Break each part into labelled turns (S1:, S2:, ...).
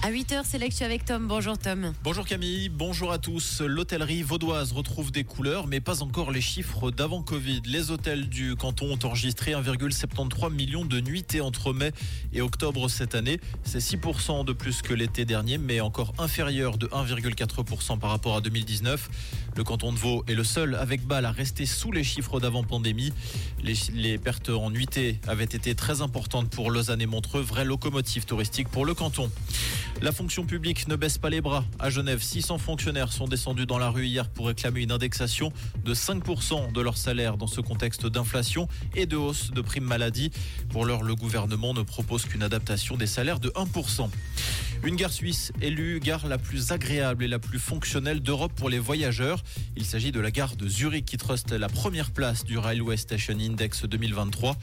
S1: À 8h, c'est avec Tom. Bonjour Tom.
S2: Bonjour Camille, bonjour à tous. L'hôtellerie vaudoise retrouve des couleurs, mais pas encore les chiffres d'avant Covid. Les hôtels du canton ont enregistré 1,73 million de nuitées entre mai et octobre cette année. C'est 6% de plus que l'été dernier, mais encore inférieur de 1,4% par rapport à 2019. Le canton de Vaud est le seul avec balle à rester sous les chiffres d'avant pandémie. Les, pertes en nuitées avaient été très importantes pour Lausanne et Montreux, vraie locomotive touristique pour le canton. La fonction publique ne baisse pas les bras. À Genève, 600 fonctionnaires sont descendus dans la rue hier pour réclamer une indexation de 5% de leur salaire dans ce contexte d'inflation et de hausse de primes maladie. Pour l'heure, le gouvernement ne propose qu'une adaptation des salaires de 1%. Une gare suisse élue gare la plus agréable et la plus fonctionnelle d'Europe pour les voyageurs. Il s'agit de la gare de Zurich qui truste la première place du Railway Station Index 2023.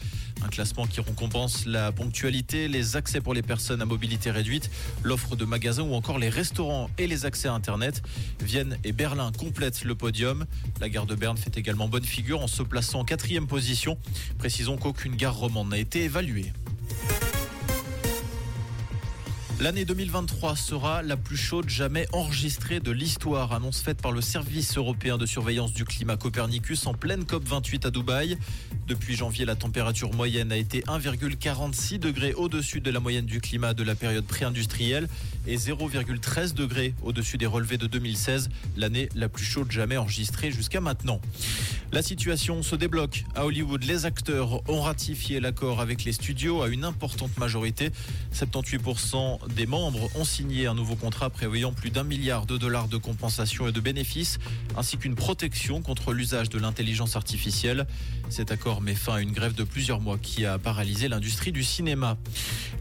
S2: Un classement qui récompense la ponctualité, les accès pour les personnes à mobilité réduite, l'offre de magasins ou encore les restaurants et les accès à Internet. Vienne et Berlin complètent le podium. La gare de Berne fait également bonne figure en se plaçant en quatrième position. Précisons qu'aucune gare romande n'a été évaluée. L'année 2023 sera la plus chaude jamais enregistrée de l'histoire, annonce faite par le service européen de surveillance du climat Copernicus en pleine COP28 à Dubaï. Depuis janvier, la température moyenne a été 1,46 degrés au-dessus de la moyenne du climat de la période pré-industrielle et 0,13 degrés au-dessus des relevés de 2016, l'année la plus chaude jamais enregistrée jusqu'à maintenant. La situation se débloque. À Hollywood, les acteurs ont ratifié l'accord avec les studios à une importante majorité. 78% des membres ont signé un nouveau contrat prévoyant plus d'un milliard de dollars de compensation et de bénéfices, ainsi qu'une protection contre l'usage de l'intelligence artificielle. Cet accord met fin à une grève de plusieurs mois qui a paralysé l'industrie du cinéma.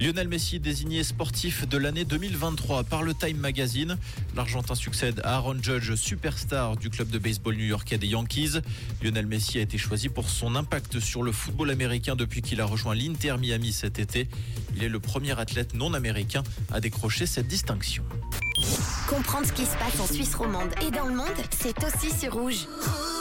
S2: Lionel Messi désigné sportif de l'année 2023 par le Time Magazine. L'Argentin succède à Aaron Judge, superstar du club de baseball new-yorkais des Yankees. Lionel Messi a été choisi pour son impact sur le football américain depuis qu'il a rejoint l'Inter Miami cet été. Il est le premier athlète non américain à décrocher cette distinction.
S3: Comprendre ce qui se passe en Suisse romande et dans le monde, c'est aussi sur Rouge. Rouge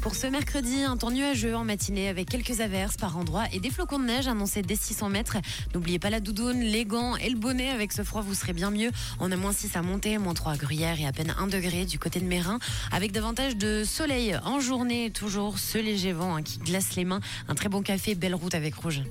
S1: Pour ce mercredi, un temps nuageux en matinée avec quelques averses par endroits et des flocons de neige annoncés dès 600 mètres. N'oubliez pas la doudoune, les gants et le bonnet. Avec ce froid, vous serez bien mieux. On a moins 6 à monter, moins 3 à Gruyère et à peine 1 degré du côté de Mérin. Avec davantage de soleil en journée, toujours ce léger vent hein, qui glace les mains. Un très bon café, belle route avec Rouge.